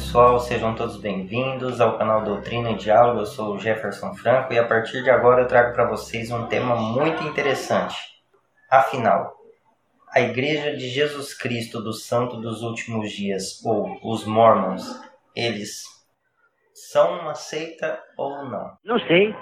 pessoal, sejam todos bem-vindos ao canal Doutrina e Diálogo. Eu sou o Jefferson Franco e a partir de agora eu trago para vocês um tema muito interessante. Afinal, a Igreja de Jesus Cristo do Santo dos Últimos Dias, ou os Mormons, eles são uma seita ou não? Não sei.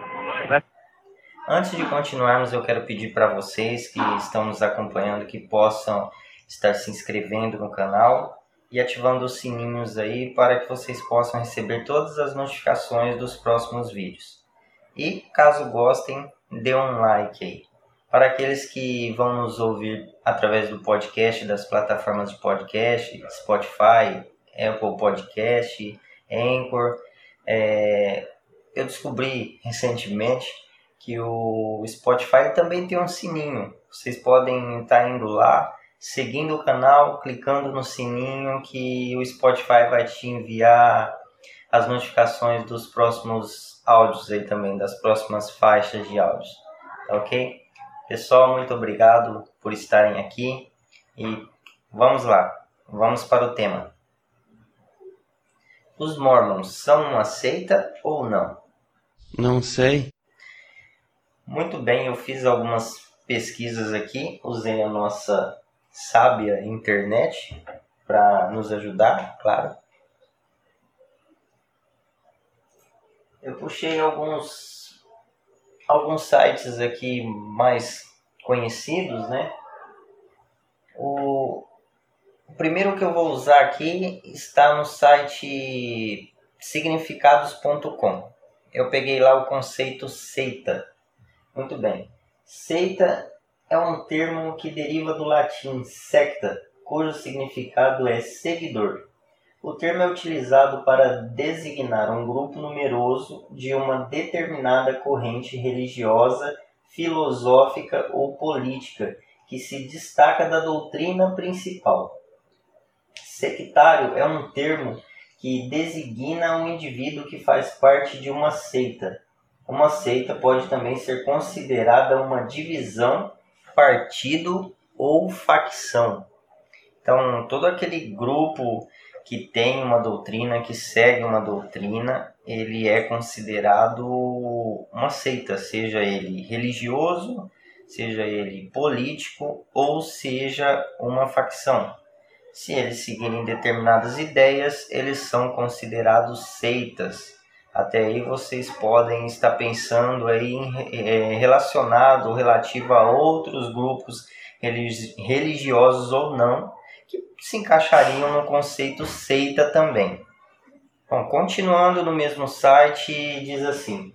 Antes de continuarmos, eu quero pedir para vocês que estão nos acompanhando que possam estar se inscrevendo no canal e ativando os sininhos aí para que vocês possam receber todas as notificações dos próximos vídeos. E caso gostem, dê um like aí. Para aqueles que vão nos ouvir através do podcast, das plataformas de podcast, Spotify, Apple Podcast, Anchor, é, eu descobri recentemente que o Spotify também tem um sininho. Vocês podem estar indo lá seguindo o canal, clicando no sininho que o Spotify vai te enviar as notificações dos próximos áudios aí também, das próximas faixas de áudios, tá ok? Pessoal, muito obrigado por estarem aqui e vamos lá, vamos para o tema. Os Mormons são uma seita ou não? Não sei. Muito bem, eu fiz algumas pesquisas aqui, usei a nossa sábia internet para nos ajudar, claro. Eu puxei alguns alguns sites aqui mais conhecidos, né? O, o primeiro que eu vou usar aqui está no site significados.com. Eu peguei lá o conceito seita. Muito bem. Seita é um termo que deriva do latim secta, cujo significado é seguidor. O termo é utilizado para designar um grupo numeroso de uma determinada corrente religiosa, filosófica ou política que se destaca da doutrina principal. Sectário é um termo que designa um indivíduo que faz parte de uma seita. Uma seita pode também ser considerada uma divisão partido ou facção. Então, todo aquele grupo que tem uma doutrina, que segue uma doutrina, ele é considerado uma seita, seja ele religioso, seja ele político ou seja uma facção. Se eles seguirem determinadas ideias, eles são considerados seitas. Até aí vocês podem estar pensando aí é, relacionado relativo a outros grupos religiosos ou não que se encaixariam no conceito seita também. Bom, continuando no mesmo site, diz assim: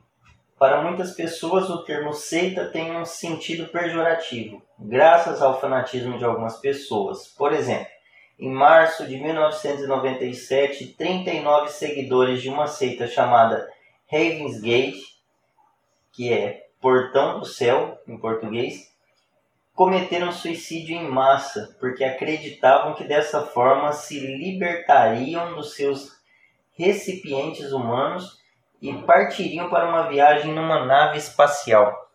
Para muitas pessoas, o termo seita tem um sentido pejorativo, graças ao fanatismo de algumas pessoas. Por exemplo, em março de 1997, 39 seguidores de uma seita chamada Ravens Gate, que é Portão do Céu em português, cometeram suicídio em massa porque acreditavam que dessa forma se libertariam dos seus recipientes humanos e partiriam para uma viagem numa nave espacial.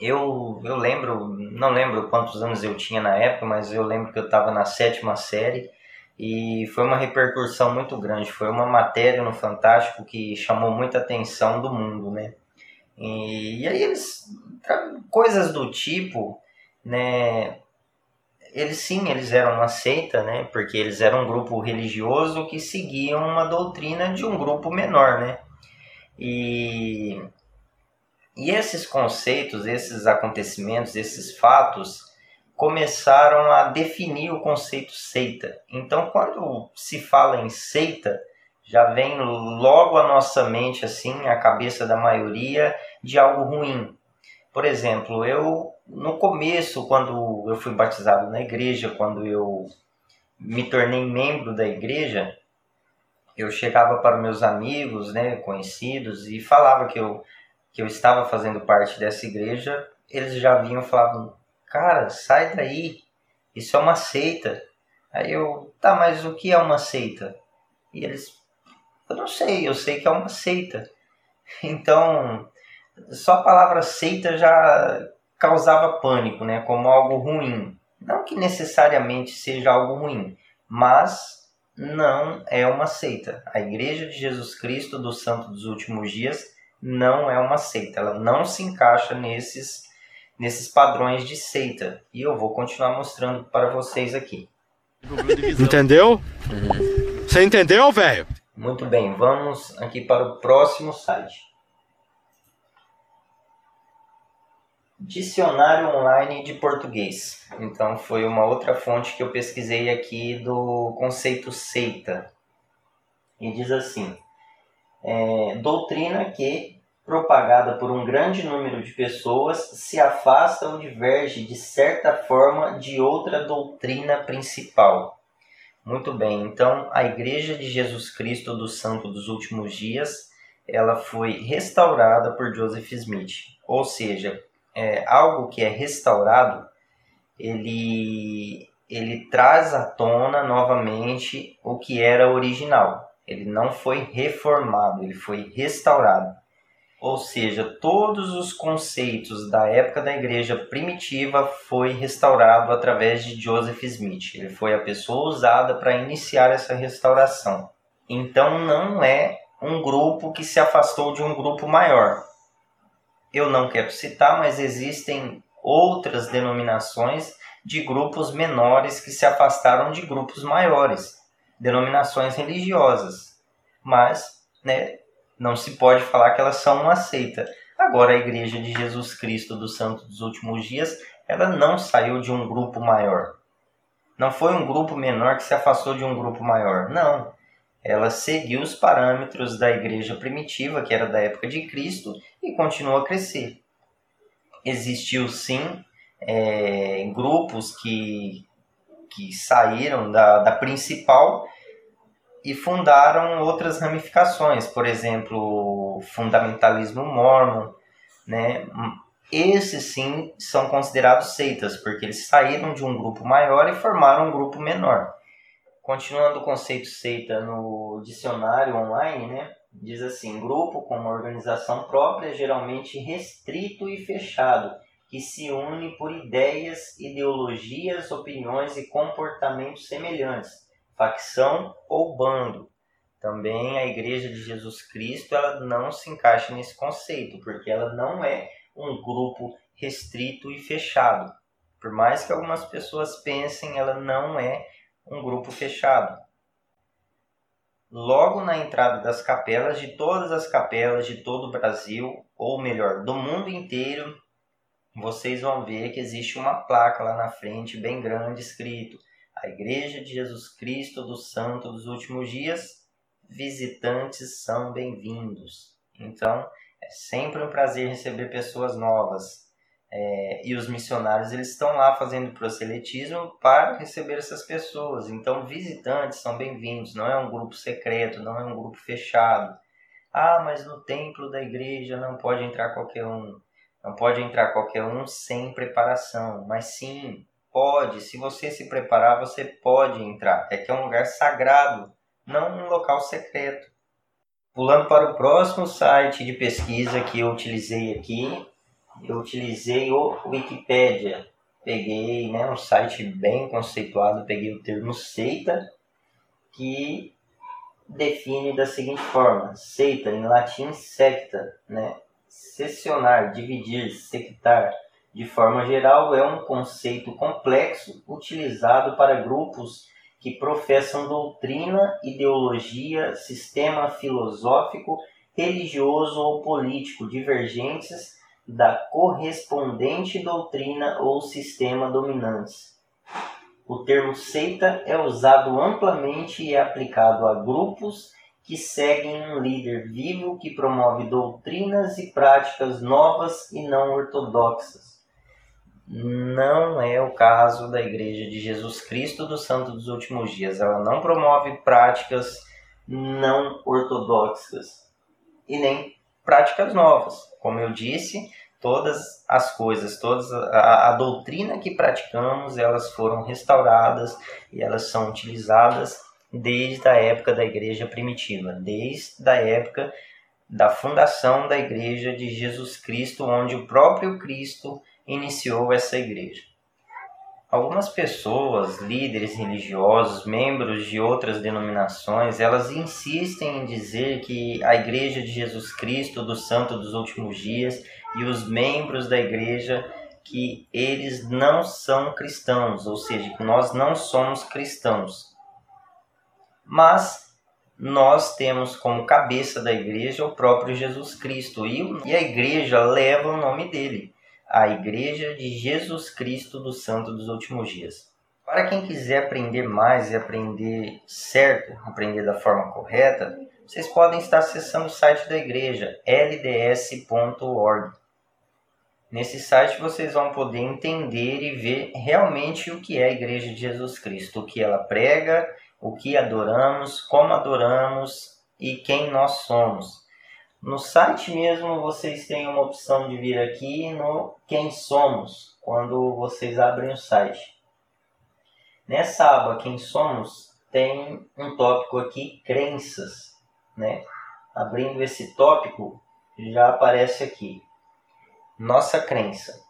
Eu, eu lembro, não lembro quantos anos eu tinha na época, mas eu lembro que eu estava na sétima série e foi uma repercussão muito grande. Foi uma matéria no Fantástico que chamou muita atenção do mundo, né? E, e aí eles, coisas do tipo, né? Eles sim, eles eram uma seita, né? Porque eles eram um grupo religioso que seguiam uma doutrina de um grupo menor, né? E e esses conceitos, esses acontecimentos, esses fatos começaram a definir o conceito seita. Então, quando se fala em seita, já vem logo à nossa mente, assim, a cabeça da maioria, de algo ruim. Por exemplo, eu, no começo, quando eu fui batizado na igreja, quando eu me tornei membro da igreja, eu chegava para meus amigos, né, conhecidos, e falava que eu que eu estava fazendo parte dessa igreja, eles já vinham falavam: Cara, sai daí, isso é uma seita. Aí eu, tá, mas o que é uma seita? E eles, eu não sei, eu sei que é uma seita. Então, só a palavra seita já causava pânico, né, como algo ruim. Não que necessariamente seja algo ruim, mas não é uma seita. A Igreja de Jesus Cristo do Santo dos Últimos Dias não é uma seita. Ela não se encaixa nesses, nesses padrões de seita. E eu vou continuar mostrando para vocês aqui. Entendeu? Você entendeu, velho? Muito bem, vamos aqui para o próximo site. Dicionário Online de Português. Então foi uma outra fonte que eu pesquisei aqui do conceito seita. E diz assim: é, doutrina que, propagada por um grande número de pessoas, se afasta ou diverge de certa forma de outra doutrina principal. Muito bem, então a Igreja de Jesus Cristo do Santo dos Últimos Dias, ela foi restaurada por Joseph Smith. Ou seja, é, algo que é restaurado, ele, ele traz à tona novamente o que era original. Ele não foi reformado, ele foi restaurado. Ou seja, todos os conceitos da época da igreja primitiva foi restaurado através de Joseph Smith. Ele foi a pessoa usada para iniciar essa restauração. Então não é um grupo que se afastou de um grupo maior. Eu não quero citar, mas existem outras denominações de grupos menores que se afastaram de grupos maiores, denominações religiosas. Mas, né, não se pode falar que elas são uma seita. Agora, a Igreja de Jesus Cristo dos Santos dos Últimos Dias, ela não saiu de um grupo maior. Não foi um grupo menor que se afastou de um grupo maior. Não. Ela seguiu os parâmetros da igreja primitiva, que era da época de Cristo, e continuou a crescer. Existiu sim é, grupos que, que saíram da, da principal e fundaram outras ramificações, por exemplo, o fundamentalismo mormon, né? Esses sim são considerados seitas, porque eles saíram de um grupo maior e formaram um grupo menor. Continuando o conceito seita no dicionário online, né? Diz assim: grupo com uma organização própria, geralmente restrito e fechado, que se une por ideias, ideologias, opiniões e comportamentos semelhantes facção ou bando. Também a Igreja de Jesus Cristo ela não se encaixa nesse conceito, porque ela não é um grupo restrito e fechado. Por mais que algumas pessoas pensem, ela não é um grupo fechado. Logo na entrada das capelas, de todas as capelas de todo o Brasil, ou melhor, do mundo inteiro, vocês vão ver que existe uma placa lá na frente, bem grande, escrito a Igreja de Jesus Cristo do Santo dos Últimos Dias, visitantes são bem-vindos. Então, é sempre um prazer receber pessoas novas. É, e os missionários eles estão lá fazendo proselitismo para receber essas pessoas. Então, visitantes são bem-vindos. Não é um grupo secreto, não é um grupo fechado. Ah, mas no templo da igreja não pode entrar qualquer um. Não pode entrar qualquer um sem preparação. Mas sim, Pode, se você se preparar, você pode entrar. É que é um lugar sagrado, não um local secreto. Pulando para o próximo site de pesquisa que eu utilizei aqui, eu utilizei o Wikipedia. Peguei né, um site bem conceituado, peguei o termo seita, que define da seguinte forma: seita, em latim secta, né? Seccionar, dividir, sectar de forma geral, é um conceito complexo utilizado para grupos que professam doutrina, ideologia, sistema filosófico, religioso ou político divergentes da correspondente doutrina ou sistema dominantes. O termo seita é usado amplamente e é aplicado a grupos que seguem um líder vivo que promove doutrinas e práticas novas e não ortodoxas não é o caso da Igreja de Jesus Cristo do Santo dos Últimos Dias. Ela não promove práticas não ortodoxas e nem práticas novas. Como eu disse, todas as coisas, todas a, a doutrina que praticamos, elas foram restauradas e elas são utilizadas desde a época da Igreja primitiva, desde a época da fundação da Igreja de Jesus Cristo, onde o próprio Cristo iniciou essa igreja. algumas pessoas, líderes religiosos, membros de outras denominações, elas insistem em dizer que a Igreja de Jesus Cristo do Santo dos Últimos Dias e os membros da igreja que eles não são cristãos, ou seja, que nós não somos cristãos. Mas nós temos como cabeça da igreja o próprio Jesus Cristo e a igreja leva o nome dele a Igreja de Jesus Cristo do Santo dos Últimos Dias. Para quem quiser aprender mais e aprender certo, aprender da forma correta, vocês podem estar acessando o site da igreja, lds.org. Nesse site vocês vão poder entender e ver realmente o que é a Igreja de Jesus Cristo, o que ela prega, o que adoramos, como adoramos e quem nós somos. No site mesmo vocês têm uma opção de vir aqui no Quem Somos, quando vocês abrem o site. Nessa aba Quem Somos tem um tópico aqui Crenças, né? Abrindo esse tópico já aparece aqui Nossa crença.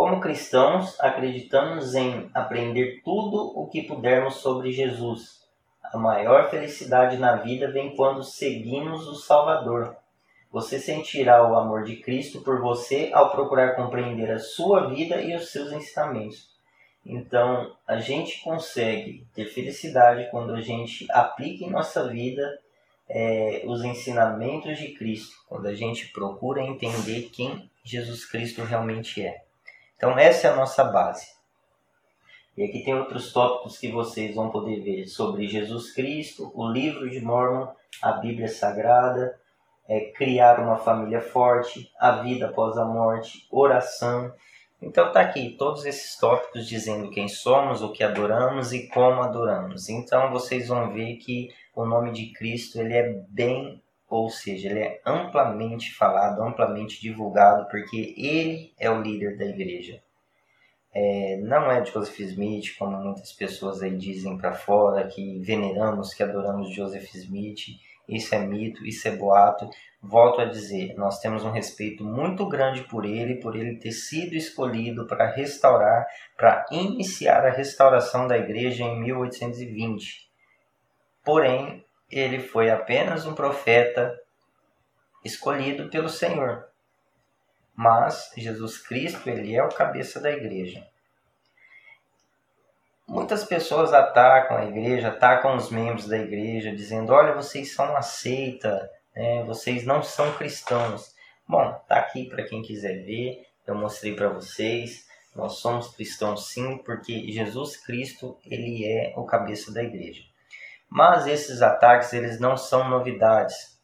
Como cristãos, acreditamos em aprender tudo o que pudermos sobre Jesus a maior felicidade na vida vem quando seguimos o Salvador. Você sentirá o amor de Cristo por você ao procurar compreender a sua vida e os seus ensinamentos. Então, a gente consegue ter felicidade quando a gente aplica em nossa vida é, os ensinamentos de Cristo, quando a gente procura entender quem Jesus Cristo realmente é. Então, essa é a nossa base. E aqui tem outros tópicos que vocês vão poder ver sobre Jesus Cristo, o livro de Mormon, a Bíblia Sagrada, é, criar uma família forte, a vida após a morte, oração. Então tá aqui todos esses tópicos dizendo quem somos, o que adoramos e como adoramos. Então vocês vão ver que o nome de Cristo ele é bem, ou seja, ele é amplamente falado, amplamente divulgado, porque ele é o líder da igreja é, não é Joseph Smith, como muitas pessoas aí dizem para fora, que veneramos, que adoramos Joseph Smith. Isso é mito, isso é boato. Volto a dizer, nós temos um respeito muito grande por ele, por ele ter sido escolhido para restaurar, para iniciar a restauração da igreja em 1820. Porém, ele foi apenas um profeta escolhido pelo Senhor mas Jesus Cristo ele é o cabeça da igreja. Muitas pessoas atacam a igreja, atacam os membros da igreja, dizendo: olha, vocês são uma seita, né? vocês não são cristãos. Bom, tá aqui para quem quiser ver, eu mostrei para vocês. Nós somos cristãos sim, porque Jesus Cristo ele é o cabeça da igreja. Mas esses ataques eles não são novidades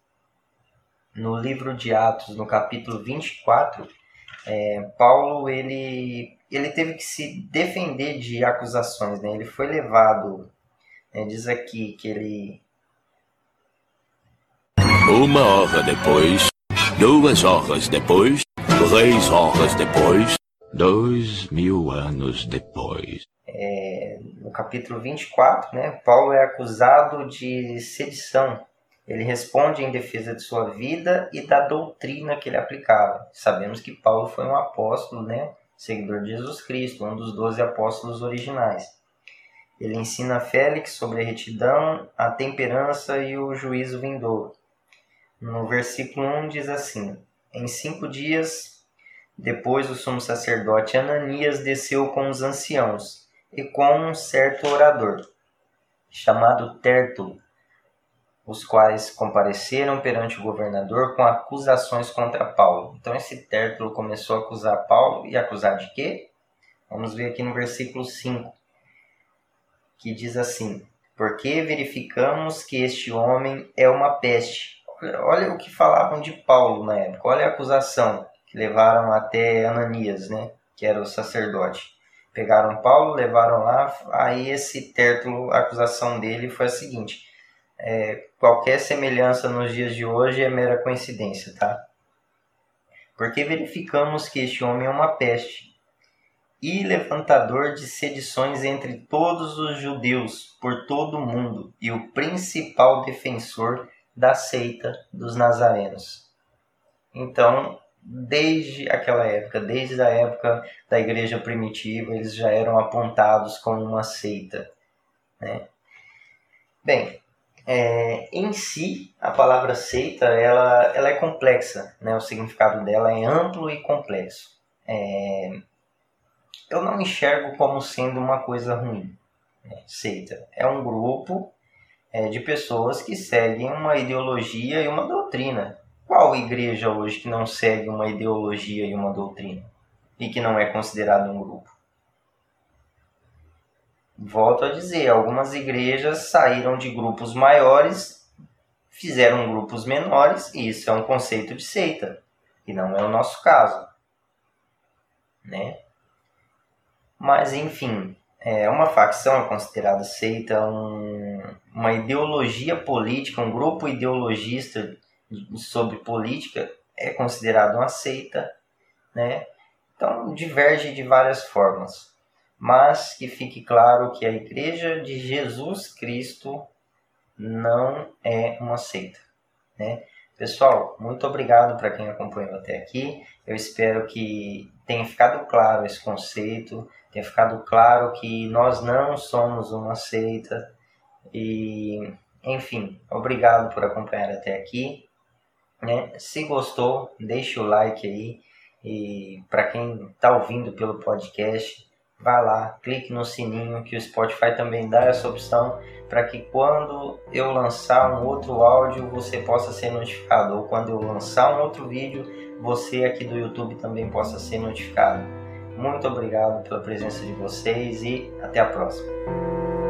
no livro de Atos, no capítulo 24, é, Paulo ele, ele teve que se defender de acusações. Né? Ele foi levado, né? diz aqui que ele. Uma hora depois, duas horas depois, três horas depois, dois mil anos depois. É, no capítulo 24, né, Paulo é acusado de sedição ele responde em defesa de sua vida e da doutrina que ele aplicava. Sabemos que Paulo foi um apóstolo, né? seguidor de Jesus Cristo, um dos doze apóstolos originais. Ele ensina a Félix sobre a retidão, a temperança e o juízo vindouro. No versículo 1 diz assim: Em cinco dias depois, o sumo sacerdote Ananias desceu com os anciãos e com um certo orador, chamado Tértulo os quais compareceram perante o governador com acusações contra Paulo. Então esse Tértulo começou a acusar Paulo e acusar de quê? Vamos ver aqui no versículo 5, que diz assim: Porque verificamos que este homem é uma peste. Olha o que falavam de Paulo na época, olha a acusação que levaram até Ananias, né, que era o sacerdote. Pegaram Paulo, levaram lá, aí esse Tértulo, a acusação dele foi a seguinte: é, qualquer semelhança nos dias de hoje é mera coincidência, tá? Porque verificamos que este homem é uma peste e levantador de sedições entre todos os judeus por todo o mundo e o principal defensor da seita dos nazarenos. Então, desde aquela época, desde a época da igreja primitiva, eles já eram apontados como uma seita. Né? Bem, é, em si, a palavra seita ela, ela é complexa, né? o significado dela é amplo e complexo. É, eu não enxergo como sendo uma coisa ruim. Né? Seita é um grupo é, de pessoas que seguem uma ideologia e uma doutrina. Qual igreja hoje que não segue uma ideologia e uma doutrina? E que não é considerado um grupo? Volto a dizer, algumas igrejas saíram de grupos maiores, fizeram grupos menores, e isso é um conceito de seita, que não é o nosso caso. Né? Mas, enfim, é uma facção é considerada seita, um, uma ideologia política, um grupo ideologista sobre política é considerado uma seita, né? Então diverge de várias formas, mas que fique claro que a Igreja de Jesus Cristo não é uma seita, né? Pessoal, muito obrigado para quem acompanhou até aqui. Eu espero que tenha ficado claro esse conceito, tenha ficado claro que nós não somos uma seita e, enfim, obrigado por acompanhar até aqui. Né? Se gostou, deixe o like aí. E para quem está ouvindo pelo podcast, vá lá, clique no sininho que o Spotify também dá essa opção para que quando eu lançar um outro áudio você possa ser notificado ou quando eu lançar um outro vídeo você aqui do YouTube também possa ser notificado. Muito obrigado pela presença de vocês e até a próxima.